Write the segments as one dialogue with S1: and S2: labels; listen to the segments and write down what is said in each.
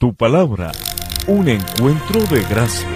S1: Tu palabra, un encuentro de gracia.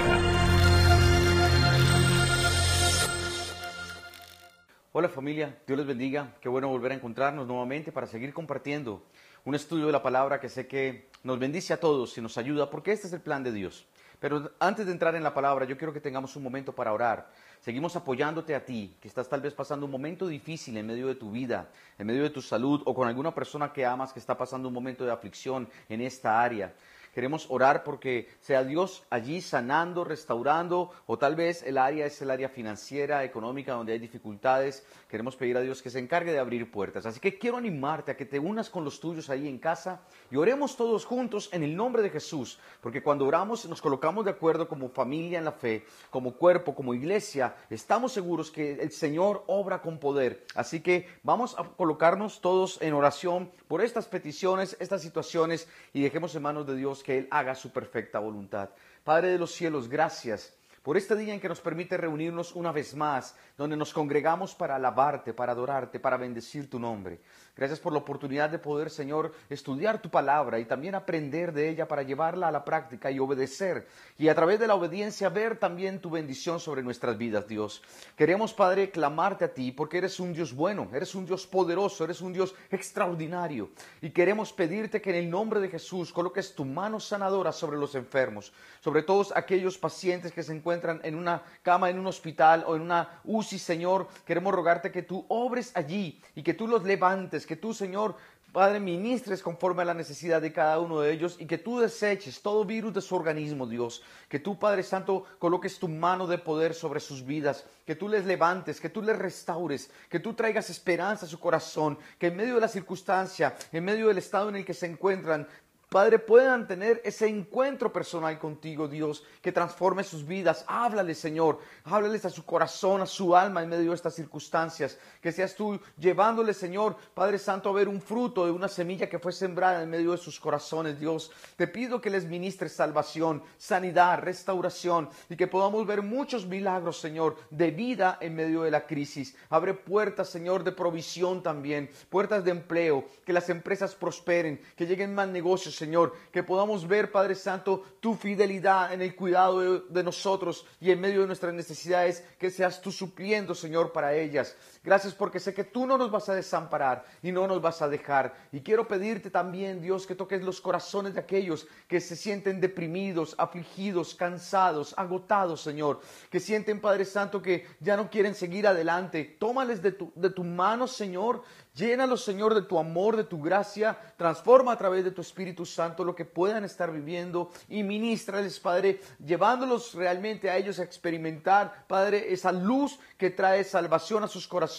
S2: Hola familia, Dios les bendiga. Qué bueno volver a encontrarnos nuevamente para seguir compartiendo un estudio de la palabra que sé que nos bendice a todos y nos ayuda porque este es el plan de Dios. Pero antes de entrar en la palabra, yo quiero que tengamos un momento para orar. Seguimos apoyándote a ti, que estás tal vez pasando un momento difícil en medio de tu vida, en medio de tu salud o con alguna persona que amas que está pasando un momento de aflicción en esta área. Queremos orar porque sea Dios allí sanando, restaurando, o tal vez el área es el área financiera, económica, donde hay dificultades. Queremos pedir a Dios que se encargue de abrir puertas. Así que quiero animarte a que te unas con los tuyos ahí en casa y oremos todos juntos en el nombre de Jesús, porque cuando oramos nos colocamos de acuerdo como familia en la fe, como cuerpo, como iglesia, estamos seguros que el Señor obra con poder. Así que vamos a colocarnos todos en oración por estas peticiones, estas situaciones y dejemos en manos de Dios que Él haga su perfecta voluntad. Padre de los cielos, gracias por este día en que nos permite reunirnos una vez más, donde nos congregamos para alabarte, para adorarte, para bendecir tu nombre. Gracias por la oportunidad de poder, Señor, estudiar tu palabra y también aprender de ella para llevarla a la práctica y obedecer. Y a través de la obediencia ver también tu bendición sobre nuestras vidas, Dios. Queremos, Padre, clamarte a ti porque eres un Dios bueno, eres un Dios poderoso, eres un Dios extraordinario. Y queremos pedirte que en el nombre de Jesús coloques tu mano sanadora sobre los enfermos, sobre todos aquellos pacientes que se encuentran en una cama, en un hospital o en una UCI, Señor. Queremos rogarte que tú obres allí y que tú los levantes que tú, Señor, Padre, ministres conforme a la necesidad de cada uno de ellos y que tú deseches todo virus de su organismo, Dios. Que tú, Padre Santo, coloques tu mano de poder sobre sus vidas, que tú les levantes, que tú les restaures, que tú traigas esperanza a su corazón, que en medio de la circunstancia, en medio del estado en el que se encuentran, Padre, puedan tener ese encuentro personal contigo, Dios, que transforme sus vidas. Háblales, Señor. Háblales a su corazón, a su alma en medio de estas circunstancias. Que seas tú llevándoles, Señor, Padre Santo, a ver un fruto de una semilla que fue sembrada en medio de sus corazones, Dios. Te pido que les ministres salvación, sanidad, restauración y que podamos ver muchos milagros, Señor, de vida en medio de la crisis. Abre puertas, Señor, de provisión también, puertas de empleo, que las empresas prosperen, que lleguen más negocios, Señor, que podamos ver, Padre Santo, tu fidelidad en el cuidado de, nosotros y en medio de nuestras necesidades, que seas tú supliendo, Señor, para ellas. Gracias porque sé que tú no nos vas a desamparar y no nos vas a dejar. Y quiero pedirte también, Dios, que toques los corazones de aquellos que se sienten deprimidos, afligidos, cansados, agotados, Señor, que sienten, Padre Santo, que ya no quieren seguir adelante. Tómales de tu, de tu mano, Señor, Llénalos, Señor, de tu amor, de tu gracia. Transforma a través de tu Espíritu Santo lo que puedan estar viviendo y ministrales, Padre, llevándolos realmente a ellos a experimentar, Padre, esa luz que trae salvación a sus corazones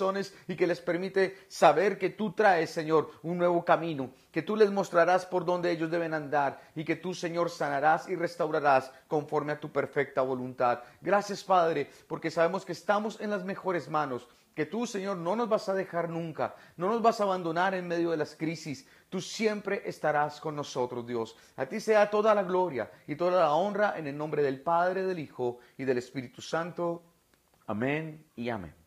S2: y que les permite saber que tú traes, Señor, un nuevo camino, que tú les mostrarás por dónde ellos deben andar y que tú, Señor, sanarás y restaurarás conforme a tu perfecta voluntad. Gracias, Padre, porque sabemos que estamos en las mejores manos que tú, Señor, no nos vas a dejar nunca, no nos vas a abandonar en medio de las crisis. Tú siempre estarás con nosotros, Dios. A ti sea toda la gloria y toda la honra en el nombre del Padre, del Hijo y del Espíritu Santo. Amén y amén.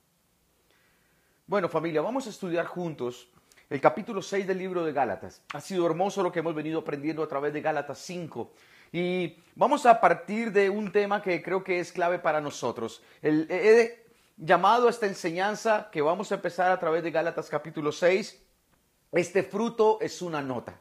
S2: Bueno, familia, vamos a estudiar juntos el capítulo 6 del libro de Gálatas. Ha sido hermoso lo que hemos venido aprendiendo a través de Gálatas 5. Y vamos a partir de un tema que creo que es clave para nosotros. El, llamado a esta enseñanza que vamos a empezar a través de Gálatas capítulo 6. Este fruto es una nota.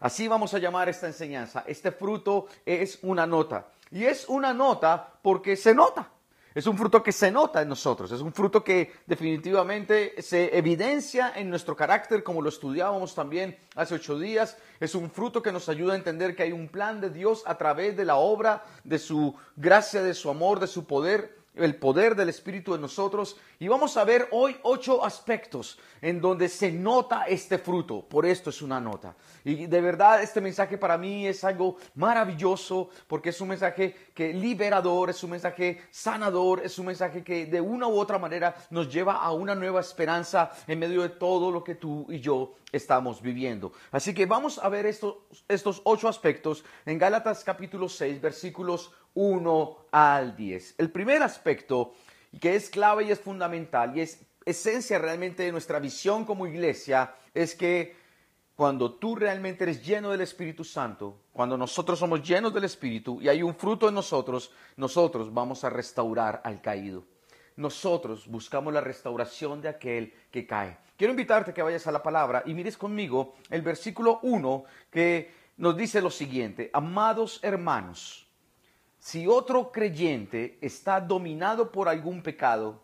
S2: Así vamos a llamar esta enseñanza. Este fruto es una nota. Y es una nota porque se nota. Es un fruto que se nota en nosotros, es un fruto que definitivamente se evidencia en nuestro carácter, como lo estudiábamos también hace ocho días. Es un fruto que nos ayuda a entender que hay un plan de Dios a través de la obra, de su gracia, de su amor, de su poder el poder del Espíritu en nosotros y vamos a ver hoy ocho aspectos en donde se nota este fruto. Por esto es una nota. Y de verdad este mensaje para mí es algo maravilloso porque es un mensaje que liberador, es un mensaje sanador, es un mensaje que de una u otra manera nos lleva a una nueva esperanza en medio de todo lo que tú y yo estamos viviendo. Así que vamos a ver estos, estos ocho aspectos en Gálatas capítulo 6 versículos 1 al 10. El primer aspecto que es clave y es fundamental y es esencia realmente de nuestra visión como iglesia es que cuando tú realmente eres lleno del Espíritu Santo, cuando nosotros somos llenos del Espíritu y hay un fruto en nosotros, nosotros vamos a restaurar al caído. Nosotros buscamos la restauración de aquel que cae. Quiero invitarte que vayas a la palabra y mires conmigo el versículo 1 que nos dice lo siguiente, amados hermanos, si otro creyente está dominado por algún pecado,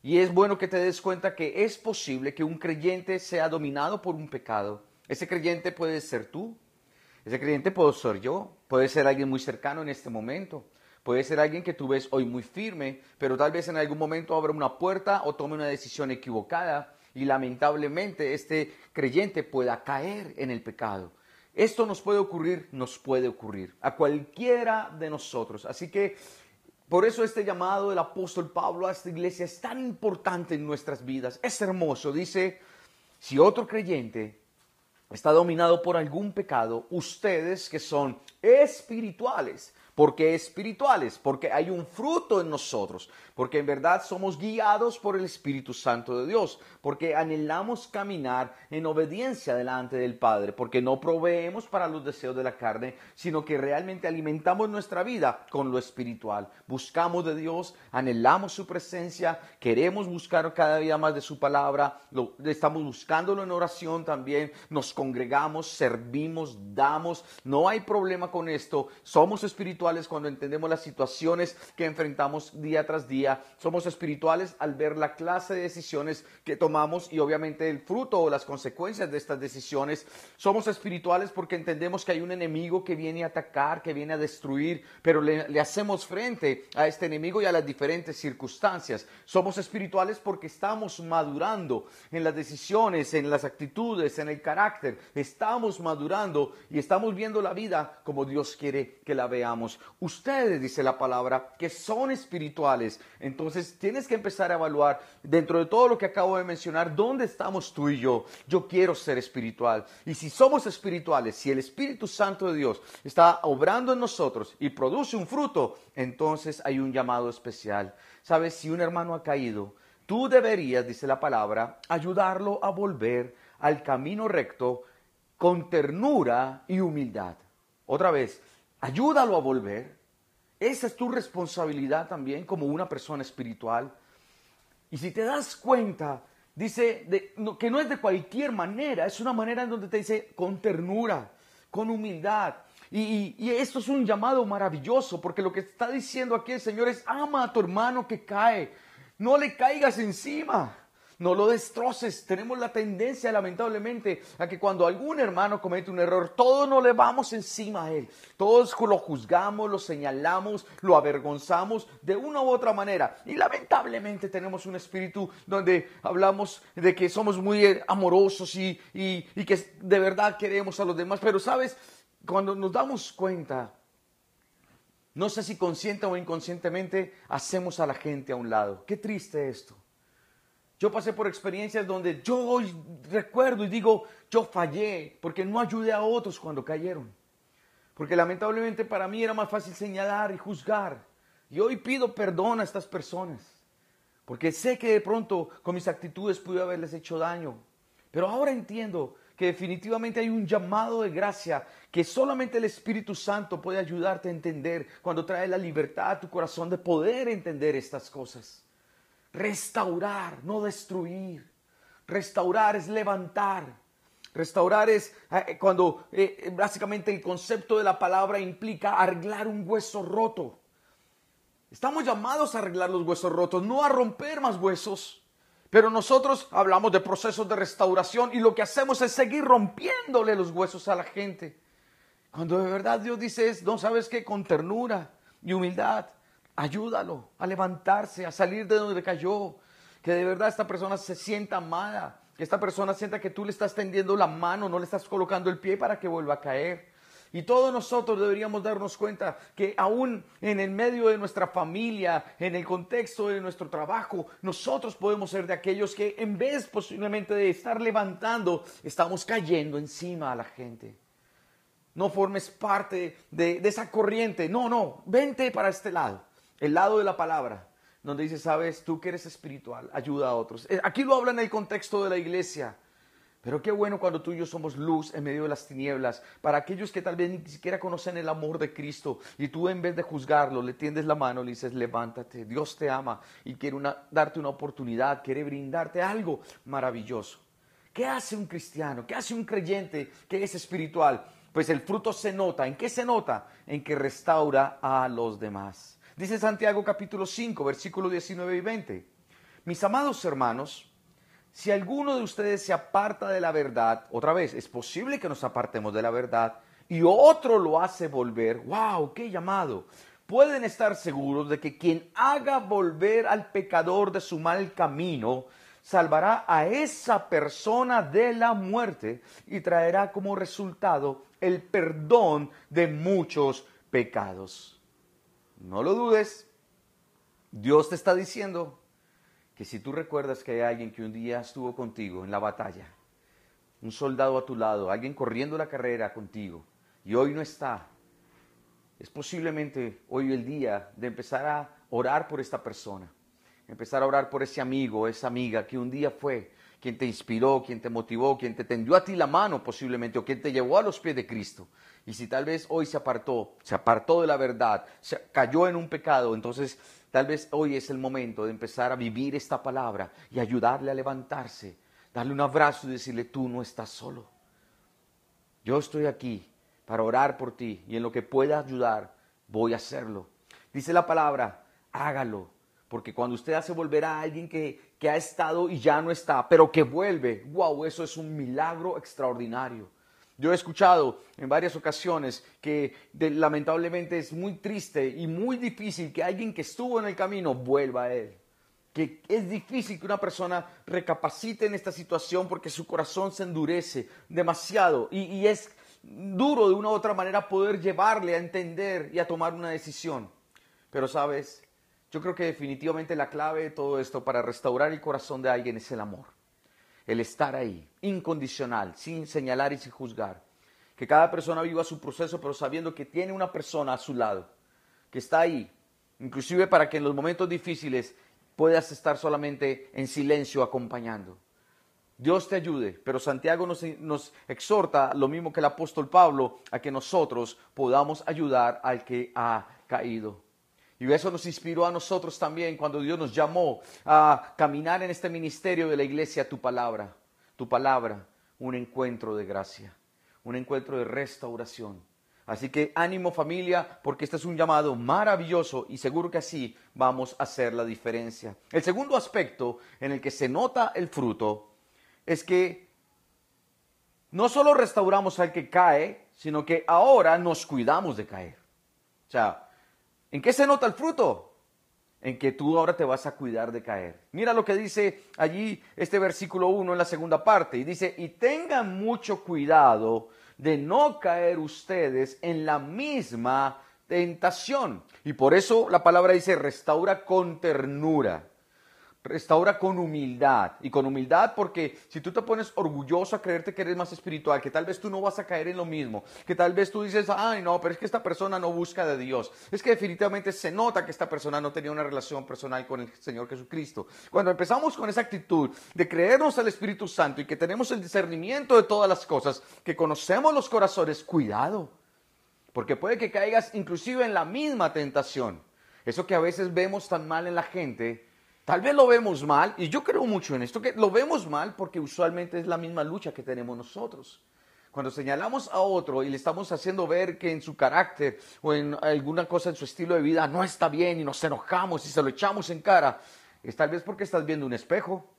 S2: y es bueno que te des cuenta que es posible que un creyente sea dominado por un pecado, ese creyente puede ser tú, ese creyente puedo ser yo, puede ser alguien muy cercano en este momento, puede ser alguien que tú ves hoy muy firme, pero tal vez en algún momento abra una puerta o tome una decisión equivocada y lamentablemente este creyente pueda caer en el pecado. Esto nos puede ocurrir, nos puede ocurrir a cualquiera de nosotros. Así que por eso este llamado del apóstol Pablo a esta iglesia es tan importante en nuestras vidas. Es hermoso. Dice, si otro creyente está dominado por algún pecado, ustedes que son espirituales, porque espirituales, porque hay un fruto en nosotros, porque en verdad somos guiados por el Espíritu Santo de Dios, porque anhelamos caminar en obediencia delante del Padre, porque no proveemos para los deseos de la carne, sino que realmente alimentamos nuestra vida con lo espiritual. Buscamos de Dios, anhelamos su presencia, queremos buscar cada día más de su palabra, estamos buscándolo en oración también, nos congregamos, servimos, damos, no hay problema con esto, somos espirituales cuando entendemos las situaciones que enfrentamos día tras día. Somos espirituales al ver la clase de decisiones que tomamos y obviamente el fruto o las consecuencias de estas decisiones. Somos espirituales porque entendemos que hay un enemigo que viene a atacar, que viene a destruir, pero le, le hacemos frente a este enemigo y a las diferentes circunstancias. Somos espirituales porque estamos madurando en las decisiones, en las actitudes, en el carácter. Estamos madurando y estamos viendo la vida como Dios quiere que la veamos. Ustedes, dice la palabra, que son espirituales. Entonces tienes que empezar a evaluar dentro de todo lo que acabo de mencionar, ¿dónde estamos tú y yo? Yo quiero ser espiritual. Y si somos espirituales, si el Espíritu Santo de Dios está obrando en nosotros y produce un fruto, entonces hay un llamado especial. ¿Sabes? Si un hermano ha caído, tú deberías, dice la palabra, ayudarlo a volver al camino recto con ternura y humildad. Otra vez, ayúdalo a volver. Esa es tu responsabilidad también como una persona espiritual. Y si te das cuenta, dice que no es de cualquier manera, es una manera en donde te dice con ternura, con humildad. Y, y, esto es un llamado maravilloso, porque lo que está diciendo aquí el Señor es, ama a tu hermano que cae, no le caigas encima no lo destroces. Tenemos la tendencia, lamentablemente, a que cuando algún hermano comete un error, todos nos le vamos encima a él. Todos lo juzgamos, lo señalamos, lo avergonzamos de una u otra manera. Y lamentablemente tenemos un espíritu donde hablamos de que somos muy amorosos y, y que de verdad queremos a los demás. Pero, ¿sabes? Cuando nos damos cuenta no sé si consciente o inconscientemente hacemos a la gente a un lado. Qué triste esto. Yo pasé por experiencias donde yo hoy recuerdo y digo, yo fallé porque no ayudé a otros cuando cayeron. Porque lamentablemente para mí era más fácil señalar y juzgar. Y hoy pido perdón a estas personas. Porque sé que de pronto con mis actitudes pude haberles hecho daño. Pero ahora entiendo que definitivamente hay un llamado de gracia que solamente el Espíritu Santo puede ayudarte a entender cuando trae la libertad a tu corazón de poder entender estas cosas. Restaurar, no destruir. Restaurar es levantar. Restaurar es eh, cuando eh, básicamente el concepto de la palabra implica arreglar un hueso roto. Estamos llamados a arreglar los huesos rotos, no a romper más huesos. Pero nosotros hablamos de procesos de restauración y lo que hacemos es seguir rompiéndole los huesos a la gente. Cuando de verdad Dios dice es, no sabes qué, con ternura y humildad, Ayúdalo a levantarse, a salir de donde cayó. Que de verdad esta persona se sienta amada. Que esta persona sienta que tú le estás tendiendo la mano, no le estás colocando el pie para que vuelva a caer. Y todos nosotros deberíamos darnos cuenta que aún en el medio de nuestra familia, en el contexto de nuestro trabajo, nosotros podemos ser de aquellos que en vez posiblemente de estar levantando, estamos cayendo encima a la gente. No formes parte de, de esa corriente. No, no, vente para este lado el lado de la palabra, donde dice, sabes, tú que eres espiritual, ayuda a otros. Eh, aquí lo habla en el contexto de la iglesia, Pero qué bueno cuando tú y yo somos luz en medio de las tinieblas. Para aquellos que tal vez ni siquiera conocen el amor de Cristo y tú en vez de juzgarlo le tiendes la mano, le dices, levántate, Dios te ama y quiere darte una oportunidad, quiere brindarte algo maravilloso. ¿Qué hace un cristiano? ¿Qué hace un creyente que es espiritual? Pues el fruto se nota. ¿En qué se nota? En que restaura a los demás. Dice Santiago capítulo 5, versículos 19 y 20. Mis amados hermanos, si alguno de ustedes se aparta de la verdad, otra vez, es posible que nos apartemos de la verdad y otro lo hace volver, wow, qué llamado. Pueden estar seguros de que quien haga volver al pecador de su mal camino, salvará a esa persona de la muerte y traerá como resultado el perdón de muchos pecados. No lo dudes, Dios te está diciendo, que si tú recuerdas que hay alguien que un día estuvo contigo en la batalla, un soldado a tu lado, alguien corriendo la carrera contigo, y hoy no está, es posiblemente hoy el día de empezar a orar por esta persona, empezar a orar por ese amigo, esa amiga que un día fue quien te inspiró, quien te motivó, quien te tendió a ti la mano posiblemente, o quien te llevó a los pies de Cristo. Y si tal vez hoy se apartó, se apartó de la verdad, se cayó en un pecado, entonces Tal vez hoy es el momento de empezar a vivir esta palabra y ayudarle a levantarse, darle un abrazo y decirle, tú no estás solo. Yo estoy aquí para orar por ti y en lo que pueda ayudar, voy a hacerlo. Dice la palabra, hágalo, porque cuando usted hace volver a alguien que, que ha estado y ya no está, pero que vuelve, wow, eso es un milagro extraordinario. Yo he escuchado en varias ocasiones que lamentablemente es muy triste y muy difícil que alguien que estuvo en el camino vuelva a él. Que es difícil que una persona recapacite en esta situación porque su corazón se endurece demasiado y, y es duro de una u otra manera poder llevarle a entender y a tomar una decisión. Pero sabes, yo creo que definitivamente la clave de todo esto para restaurar el corazón de alguien es el amor el estar ahí, incondicional, sin señalar y sin juzgar. Que cada persona viva su proceso, pero sabiendo que tiene una persona a su lado, que está ahí, inclusive para que en los momentos difíciles puedas estar solamente en silencio acompañando. Dios te ayude, pero Santiago nos, nos, exhorta, lo mismo que el apóstol Pablo, a que nosotros podamos ayudar al que ha caído. Y eso nos inspiró a nosotros también cuando Dios nos llamó a caminar en este ministerio de la iglesia, tu palabra, tu palabra, un encuentro de gracia, un encuentro de restauración. Así que ánimo familia, porque este es un llamado maravilloso y seguro que así vamos a hacer la diferencia. El segundo aspecto en el que se nota el fruto es que no solo restauramos al que cae, sino que ahora nos cuidamos de caer. O sea, ¿En qué se nota el fruto? En que tú ahora te vas a cuidar de caer. Mira lo que dice allí este versículo 1 en la segunda parte. Y dice, y tengan mucho cuidado de no caer ustedes en la misma tentación. Y por eso la palabra dice, restaura con ternura restaura con humildad. Y con humildad porque si tú te pones orgulloso a creerte que eres más espiritual, que tal vez tú no vas a caer en lo mismo, que tal vez tú dices, ay no, pero es que esta persona no busca de Dios. Es que definitivamente se nota que esta persona no tenía una relación personal con el Señor Jesucristo. Cuando empezamos con esa actitud de creernos al Espíritu Santo y que tenemos el discernimiento de todas las cosas, que conocemos los corazones, cuidado. Porque puede que caigas inclusive en la misma tentación. Eso que a veces vemos tan mal en la gente, Tal vez lo vemos mal, y yo creo mucho en esto, que lo vemos mal porque usualmente es la misma lucha que tenemos nosotros. Cuando señalamos a otro y le estamos haciendo ver que en su carácter o en alguna cosa en su estilo de vida no está bien y nos enojamos y se lo echamos en cara, es tal vez porque estás viendo un espejo,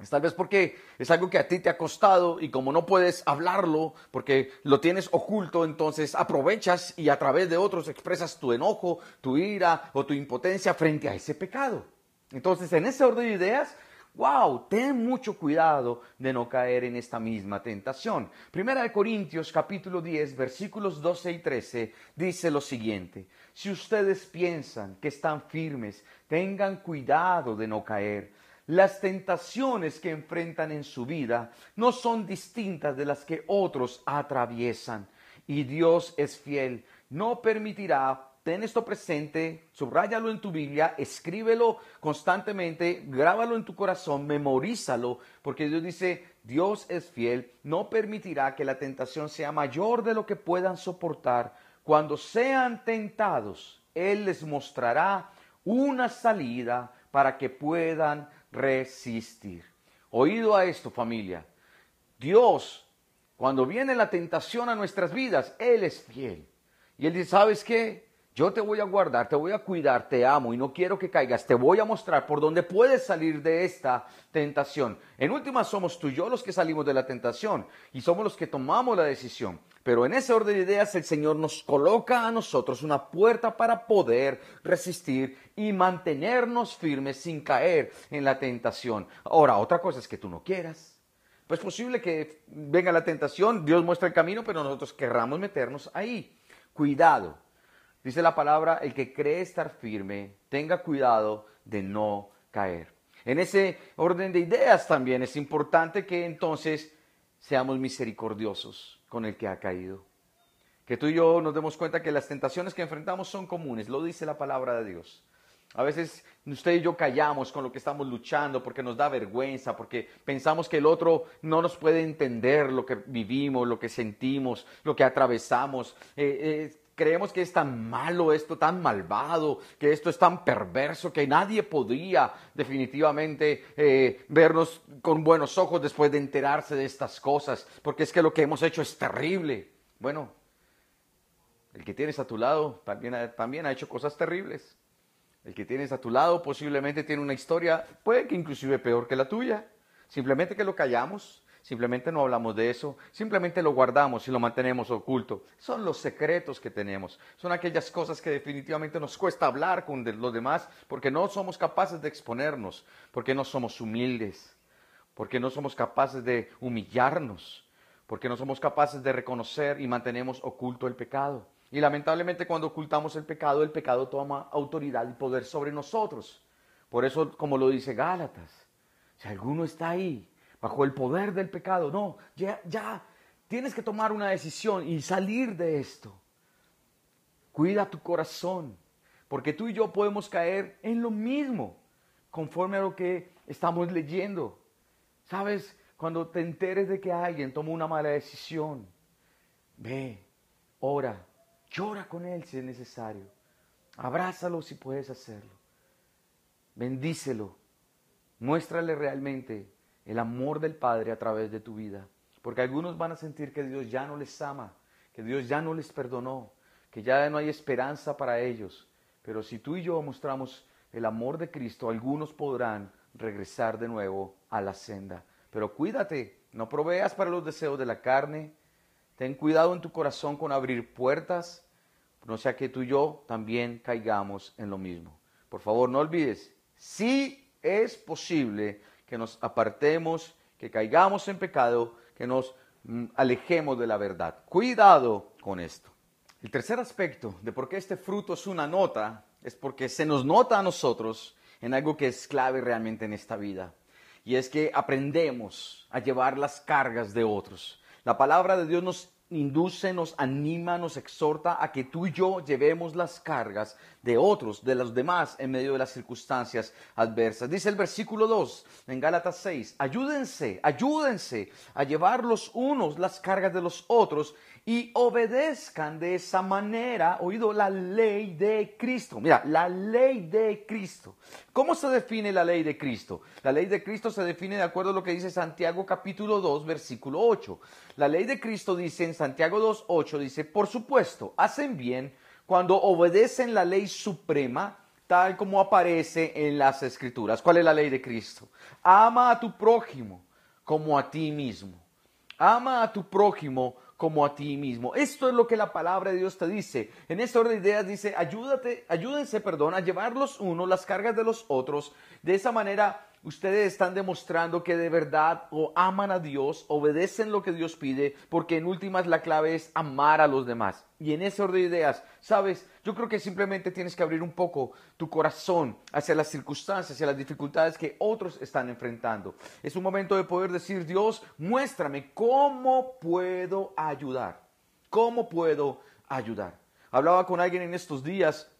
S2: es tal vez porque es algo que a ti te ha costado y como no puedes hablarlo porque lo tienes oculto, entonces aprovechas y a través de otros expresas tu enojo, tu ira o tu impotencia frente a ese pecado. Entonces, en ese orden de ideas, wow, ten mucho cuidado de no caer en esta misma tentación. Primera de Corintios capítulo 10 versículos 12 y 13 dice lo siguiente, si ustedes piensan que están firmes, tengan cuidado de no caer. Las tentaciones que enfrentan en su vida no son distintas de las que otros atraviesan y Dios es fiel, no permitirá ten esto presente, subráyalo en tu Biblia, escríbelo constantemente, grábalo en tu corazón, memorízalo, porque Dios dice, Dios es fiel, no permitirá que la tentación sea mayor de lo que puedan soportar. Cuando sean tentados, Él les mostrará una salida para que puedan resistir. Oído a esto, familia. Dios, cuando viene la tentación a nuestras vidas, Él es fiel. Y Él dice, ¿sabes qué? Yo te voy a guardar, te voy a cuidar, te amo y no quiero que caigas. Te voy a mostrar por dónde puedes salir de esta tentación. En última somos tú y yo los que salimos de la tentación y somos los que tomamos la decisión. Pero en ese orden de ideas el Señor nos coloca a nosotros una puerta para poder resistir y mantenernos firmes sin caer en la tentación. Ahora, otra cosa es que tú no quieras. Pues es posible que venga la tentación, Dios muestra el camino, pero nosotros querramos meternos ahí. Cuidado. Dice la palabra, el que cree estar firme, tenga cuidado de no caer. En ese orden de ideas también es importante que entonces seamos misericordiosos con el que ha caído. Que tú y yo nos demos cuenta que las tentaciones que enfrentamos son comunes, lo dice la palabra de Dios. A veces usted y yo callamos con lo que estamos luchando porque nos da vergüenza, porque pensamos que el otro no nos puede entender lo que vivimos, lo que sentimos, lo que atravesamos. Eh, eh, creemos que es tan malo esto, tan malvado, que esto es tan perverso, que nadie podría definitivamente eh, vernos con buenos ojos después de enterarse de estas cosas, porque es que lo que hemos hecho es terrible. Bueno, el que tienes a tu lado también, también ha hecho cosas terribles. El que tienes a tu lado posiblemente tiene una historia, puede que inclusive peor que la tuya. Simplemente que lo callamos, simplemente no hablamos de eso, simplemente lo guardamos y lo mantenemos oculto. Son los secretos que tenemos, son aquellas cosas que definitivamente nos cuesta hablar con los demás porque no somos capaces de exponernos, porque no somos humildes, porque no somos capaces de humillarnos, porque no somos capaces de reconocer y mantenemos oculto el pecado. Y lamentablemente cuando ocultamos el pecado, el pecado toma autoridad y poder sobre nosotros. Por eso, como lo dice Gálatas, si alguno está ahí bajo el poder del pecado, no, ya, ya tienes que tomar una decisión y salir de esto. Cuida tu corazón, porque tú y yo podemos caer en lo mismo conforme a lo que estamos leyendo. ¿Sabes? Cuando te enteres de que alguien tomó una mala decisión, ve, ora, Llora con él si es necesario. Abrázalo si puedes hacerlo. Bendícelo. Muéstrale realmente el amor del Padre a través de tu vida. Porque algunos van a sentir que Dios ya no les ama, que Dios ya no les perdonó, que ya no hay esperanza para ellos. Pero si tú y yo mostramos el amor de Cristo, algunos podrán regresar de nuevo a la senda. Pero cuídate, no proveas para los deseos de la carne, Ten cuidado en tu corazón con abrir puertas, no sea que tú y yo también caigamos en lo mismo. Por favor, no olvides, sí es posible que nos apartemos, que caigamos en pecado, que nos mm, alejemos de la verdad. Cuidado con esto. El tercer aspecto de por qué este fruto es una nota es porque se nos nota a nosotros en algo que es clave realmente en esta vida. Y es que aprendemos a llevar las cargas de otros. La palabra de Dios nos induce, nos anima, nos exhorta a que tú y yo llevemos las cargas de otros, de los demás, en medio de las circunstancias adversas. Dice el versículo 2 en Gálatas 6, ayúdense, ayúdense a llevar los unos las cargas de los otros y obedezcan de esa manera, oído, la ley de Cristo. Mira, la ley de Cristo. ¿Cómo se define la ley de Cristo? La ley de Cristo se define de acuerdo a lo que dice Santiago capítulo 2, versículo 8. La ley de Cristo dice en Santiago 2, 8, dice, por supuesto, hacen bien cuando obedecen la ley suprema tal como aparece en las escrituras. ¿Cuál es la ley de Cristo? Ama a tu prójimo como a ti mismo. Ama a tu prójimo como a ti mismo. Esto es lo que la palabra de Dios te dice. En esta orden de ideas dice, ayúdate, ayúdense, perdón, a llevar los unos las cargas de los otros. De esa manera ustedes están demostrando que de verdad o aman a Dios, obedecen lo que Dios pide, porque en últimas la clave es amar a los demás. Y en ese orden de ideas, sabes, yo creo que simplemente tienes que abrir un poco tu corazón hacia las circunstancias, hacia las dificultades que otros están enfrentando. Es un momento de poder decir, Dios, muéstrame cómo puedo ayudar. ¿Cómo puedo ayudar? Hablaba con alguien en estos días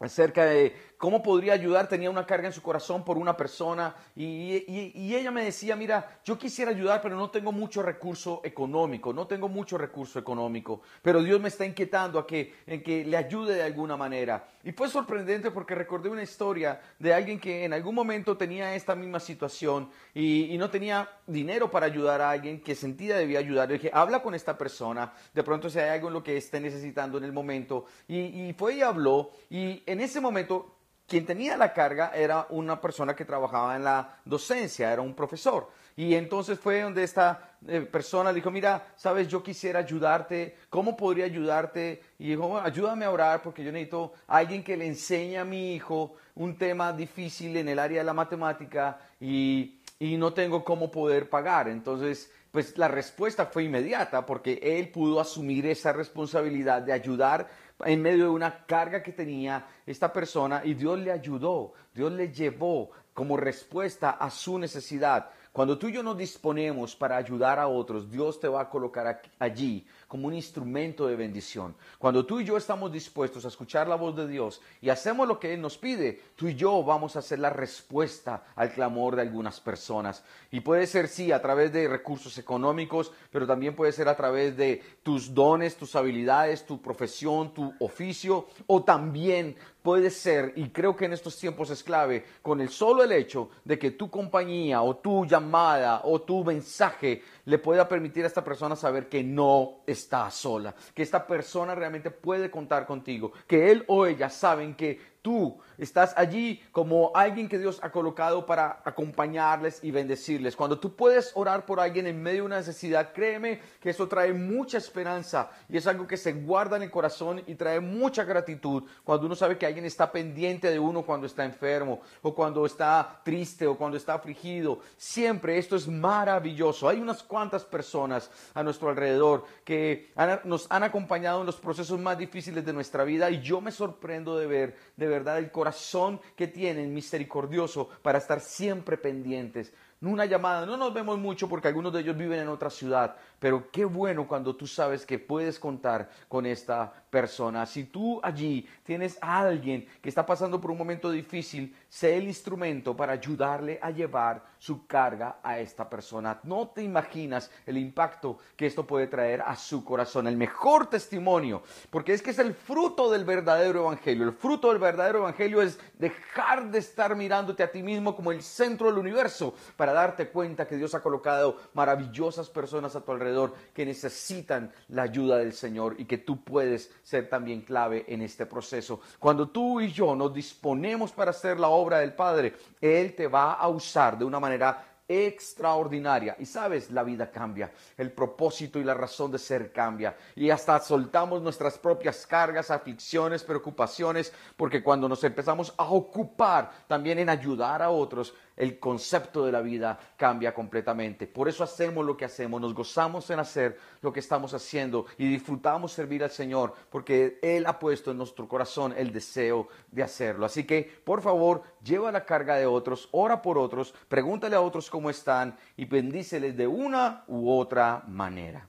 S2: acerca de cómo podría ayudar, tenía una carga en su corazón por una persona y, ella me decía, mira, yo quisiera ayudar, pero no tengo mucho recurso económico, no tengo mucho recurso económico, pero Dios me está inquietando a que, en que le ayude de alguna manera. Y fue sorprendente porque recordé una historia de alguien que en algún momento tenía esta misma situación y, no tenía dinero para ayudar a alguien que sentía debía ayudar. Le dije, habla con esta persona, de pronto si hay algo en lo que esté necesitando en el momento. Y, y fue y habló y en ese momento quien tenía la carga era una persona que trabajaba en la docencia, era un profesor. Y entonces fue donde esta eh, persona dijo, mira, sabes, yo quisiera ayudarte, ¿cómo podría ayudarte? Y dijo, ayúdame a orar porque yo necesito a alguien que le enseñe a mi hijo un tema difícil en el área de la matemática y, y no tengo cómo poder pagar. Entonces pues la respuesta fue inmediata porque él pudo asumir esa responsabilidad de ayudar en medio de una carga que tenía esta persona y Dios le ayudó, Dios le llevó como respuesta a su necesidad. Cuando tú y yo nos disponemos para ayudar a otros, Dios te va a colocar allí como un instrumento de bendición. Cuando tú y yo estamos dispuestos a escuchar la voz de Dios y hacemos lo que Él nos pide, tú y yo vamos a hacer la respuesta al clamor de algunas personas. Y puede ser, sí, a través de recursos económicos, pero también puede ser a través de tus dones, tus habilidades, tu profesión, tu oficio, o también puede ser, y creo que en estos tiempos es clave, con el solo el hecho de que tu compañía o tu llamada o tu mensaje le pueda permitir a esta persona saber que no está sola, que esta persona realmente puede contar contigo, que él o ella saben que tú estás allí como alguien que Dios ha colocado para acompañarles y bendecirles. Cuando tú puedes orar por alguien en medio de una necesidad, créeme que eso trae mucha esperanza y es algo que se guarda en el corazón y trae mucha gratitud cuando uno sabe que alguien está pendiente de uno cuando está enfermo o cuando está triste o cuando está afligido. Siempre esto es maravilloso. Hay unas cuantas personas a nuestro alrededor que nos han acompañado en los procesos más difíciles de nuestra vida y yo me sorprendo de ver de verdad el corazón que tienen misericordioso para estar siempre pendientes una llamada. No nos vemos mucho porque algunos de ellos viven en otra ciudad, pero qué bueno cuando tú sabes que puedes contar con esta persona. Si tú allí tienes a alguien que está pasando por un momento difícil, sé el instrumento para ayudarle a llevar su carga a esta persona. No te imaginas el impacto que esto puede traer a su corazón. El mejor testimonio, porque es que es el fruto del verdadero evangelio. El fruto del verdadero evangelio es dejar de estar mirándote a ti mismo como el centro del universo para darte cuenta que Dios ha colocado maravillosas personas a tu alrededor que necesitan la ayuda del Señor y que tú puedes ser también clave en este proceso. Cuando tú y yo nos disponemos para hacer la obra del Padre, Él te va a usar de una manera extraordinaria. Y sabes, la vida cambia, el propósito y la razón de ser cambia. Y hasta soltamos nuestras propias cargas, aflicciones, preocupaciones, porque cuando nos empezamos a ocupar también en ayudar a otros, el concepto de la vida cambia completamente. Por eso hacemos lo que hacemos, nos gozamos en hacer lo que estamos haciendo y disfrutamos servir al Señor porque Él ha puesto en nuestro corazón el deseo de hacerlo. Así que, por favor, lleva la carga de otros, ora por otros, pregúntale a otros cómo están y bendíceles de una u otra manera.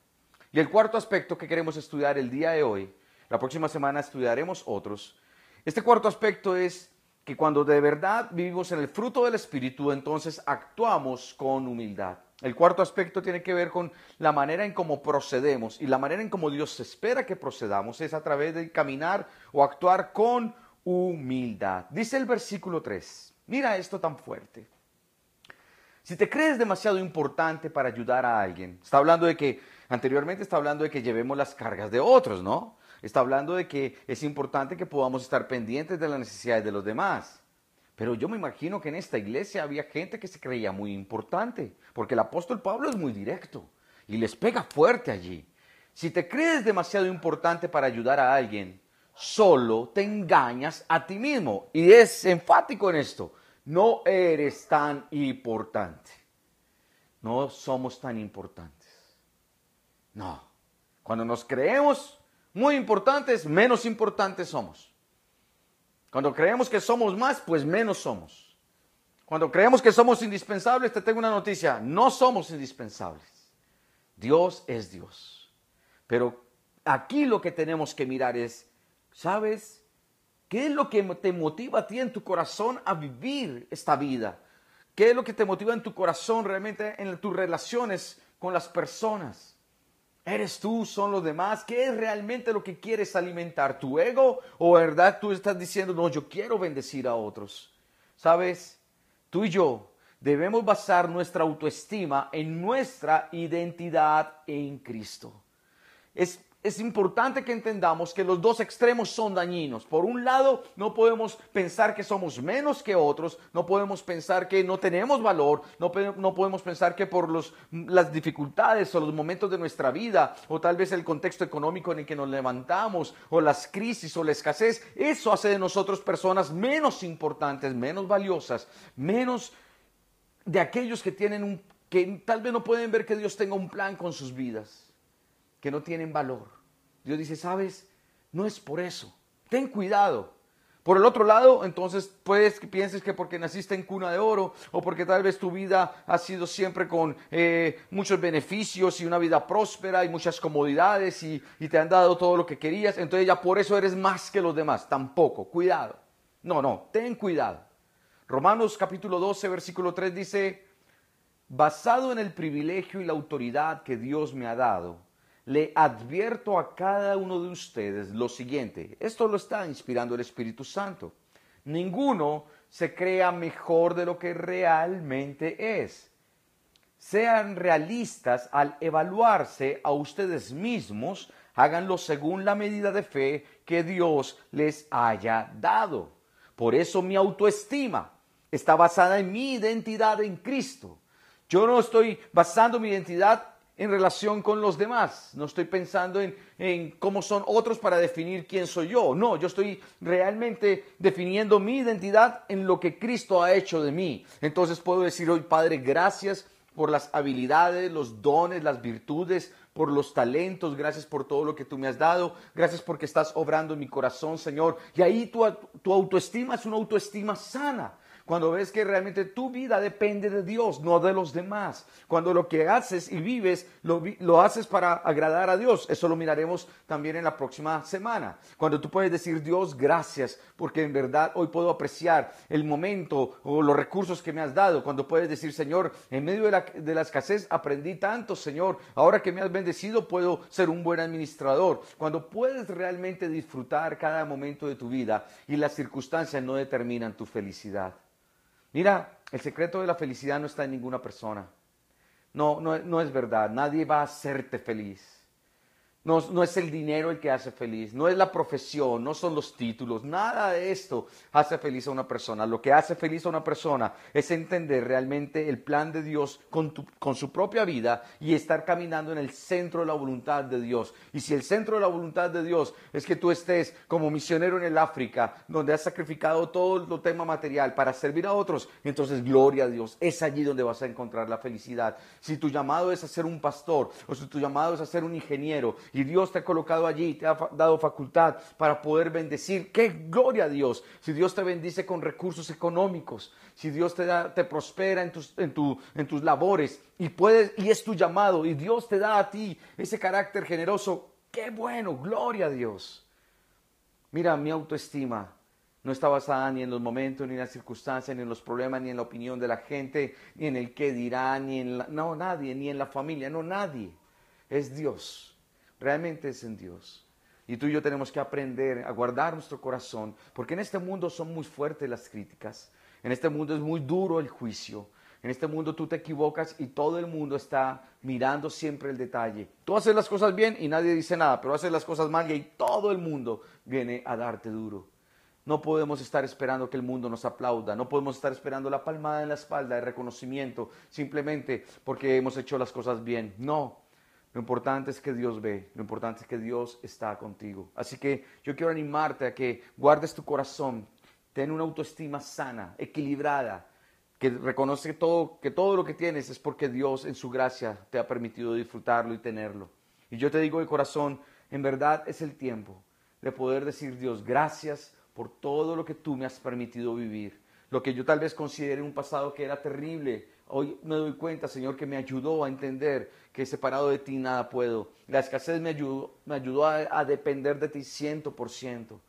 S2: Y el cuarto aspecto que queremos estudiar el día de hoy, la próxima semana estudiaremos otros. Este cuarto aspecto es que cuando de verdad vivimos en el fruto del Espíritu, entonces actuamos con humildad. El cuarto aspecto tiene que ver con la manera en cómo procedemos y la manera en cómo Dios espera que procedamos es a través de caminar o actuar con humildad. Dice el versículo 3, mira esto tan fuerte. Si te crees demasiado importante para ayudar a alguien, está hablando de que, anteriormente está hablando de que llevemos las cargas de otros, ¿no? Está hablando de que es importante que podamos estar pendientes de las necesidades de los demás. Pero yo me imagino que en esta iglesia había gente que se creía muy importante, porque el apóstol Pablo es muy directo y les pega fuerte allí. Si te crees demasiado importante para ayudar a alguien, solo te engañas a ti mismo. Y es enfático en esto, no eres tan importante. No somos tan importantes. No. Cuando nos creemos muy importantes, menos importantes somos. Cuando creemos que somos más, pues menos somos. Cuando creemos que somos indispensables, te tengo una noticia, no somos indispensables. Dios es Dios. Pero aquí lo que tenemos que mirar es ¿Sabes? ¿Qué es lo que te motiva a ti en tu corazón a vivir esta vida? ¿Qué es lo que te motiva en tu corazón realmente en tus relaciones con las personas? ¿Eres tú? ¿Son los demás? ¿Qué es realmente lo que quieres alimentar? ¿Tu ego? ¿O verdad tú estás diciendo, no, yo quiero bendecir a otros? ¿Sabes? Tú y yo debemos basar nuestra autoestima en nuestra identidad en Cristo. Es es importante que entendamos que los dos extremos son dañinos. Por un lado, no podemos pensar que somos menos que otros, no podemos pensar que no tenemos valor, no, no podemos pensar que por los, las dificultades o los momentos de nuestra vida, o tal vez el contexto económico en el que nos levantamos, o las crisis o la escasez, eso hace de nosotros personas menos importantes, menos valiosas, menos de aquellos que tienen un, que tal vez no pueden ver que Dios tenga un plan con sus vidas que no tienen valor. Dios dice, sabes, no es por eso. Ten cuidado. Por el otro lado, entonces puedes que pienses que porque naciste en cuna de oro o porque tal vez tu vida ha sido siempre con eh, muchos beneficios y una vida próspera y muchas comodidades y, y te han dado todo lo que querías, entonces ya por eso eres más que los demás. Tampoco, cuidado. No, no, ten cuidado. Romanos capítulo 12, versículo 3 dice, basado en el privilegio y la autoridad que Dios me ha dado, le advierto a cada uno de ustedes lo siguiente. Esto lo está inspirando el Espíritu Santo. Ninguno se crea mejor de lo que realmente es. Sean realistas al evaluarse a ustedes mismos, háganlo según la medida de fe que Dios les haya dado. Por eso mi autoestima está basada en mi identidad en Cristo. Yo no estoy basando mi identidad en relación con los demás. No estoy pensando en, cómo son otros para definir quién soy yo. No, yo estoy realmente definiendo mi identidad en lo que Cristo ha hecho de mí. Entonces puedo decir hoy, Padre, gracias por las habilidades, los dones, las virtudes, por los talentos, gracias por todo lo que tú me has dado, gracias porque estás obrando en mi corazón, Señor. Y ahí tu, tu autoestima es una autoestima sana. Cuando ves que realmente tu vida depende de Dios, no de los demás. Cuando lo que haces y vives lo, haces para agradar a Dios. Eso lo miraremos también en la próxima semana. Cuando tú puedes decir, Dios, gracias, porque en verdad hoy puedo apreciar el momento o los recursos que me has dado. Cuando puedes decir, Señor, en medio de la, de la escasez aprendí tanto, Señor. Ahora que me has bendecido puedo ser un buen administrador. Cuando puedes realmente disfrutar cada momento de tu vida y las circunstancias no determinan tu felicidad. Mira, el secreto de la felicidad no está en ninguna persona. No, no, no es verdad. Nadie va a hacerte feliz. No, es el dinero el que hace feliz, no es la profesión, no son los títulos, nada de esto hace feliz a una persona. Lo que hace feliz a una persona es entender realmente el plan de Dios con, con su propia vida y estar caminando en el centro de la voluntad de Dios. Y si el centro de la voluntad de Dios es que tú estés como misionero en el África, donde has sacrificado todo el tema material para servir a otros, entonces gloria a Dios, es allí donde vas a encontrar la felicidad. Si tu llamado es a ser un pastor o si tu llamado es a ser un ingeniero, y Dios te ha colocado allí, te ha dado facultad para poder bendecir. ¡Qué gloria a Dios! Si Dios te bendice con recursos económicos, si Dios te, da, te prospera en tus, en, tu, en tus labores y, puedes, y es tu llamado y Dios te da a ti ese carácter generoso, ¡qué bueno! ¡Gloria a Dios! Mira, mi autoestima no está basada ni en los momentos, ni en las circunstancias, ni en los problemas, ni en la opinión de la gente, ni en el qué dirá, ni en la... No, nadie, ni en la familia, no, nadie. Es Dios realmente es en Dios. Y tú y yo tenemos que aprender a guardar nuestro corazón, porque en este mundo son muy fuertes las críticas, en este mundo es muy duro el juicio, en este mundo tú te equivocas y todo el mundo está mirando siempre el detalle. Tú haces las cosas bien y nadie dice nada, pero haces las cosas mal y todo el mundo viene a darte duro. No podemos estar esperando que el mundo nos aplauda, no podemos estar esperando la palmada en la espalda de reconocimiento simplemente porque hemos hecho las cosas bien. No, lo importante es que Dios ve, lo importante es que Dios está contigo. Así que yo quiero animarte a que guardes tu corazón, ten una autoestima sana, equilibrada, que reconoce todo, que todo lo que tienes es porque Dios en su gracia te ha permitido disfrutarlo y tenerlo. Y yo te digo de corazón, en verdad es el tiempo de poder decir Dios, gracias por todo lo que tú me has permitido vivir. Lo que yo tal vez considere un pasado que era terrible, Hoy me doy cuenta, Señor, que me ayudó a entender que separado de ti nada puedo. La escasez me ayudó, me ayudó a, depender de ti ciento por ciento.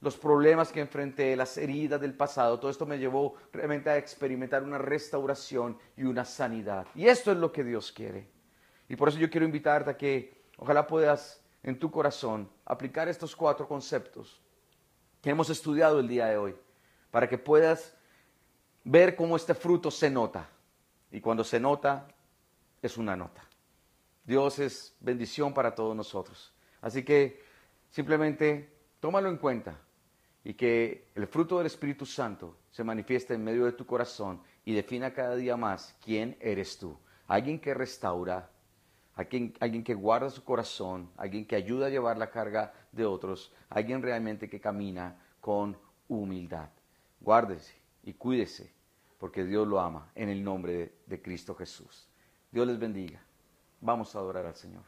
S2: los problemas que enfrenté, las heridas del pasado, todo esto me llevó realmente a experimentar una restauración y una sanidad. Y esto es lo que Dios quiere. Y por eso yo quiero invitarte a que ojalá puedas en tu corazón aplicar estos cuatro conceptos que hemos estudiado el día de hoy, para que puedas ver cómo este fruto se nota. Y cuando se nota, es una nota. Dios es bendición para todos nosotros. Así que simplemente tómalo en cuenta y que el fruto del Espíritu Santo se manifieste en medio de tu corazón y defina cada día más quién eres tú. Alguien que restaura, alguien, alguien que guarda su corazón, alguien que ayuda a llevar la carga de otros, alguien realmente que camina con humildad. Guárdese y cuídese, porque Dios lo ama en el nombre de, Cristo Jesús. Dios les bendiga. Vamos a adorar al Señor.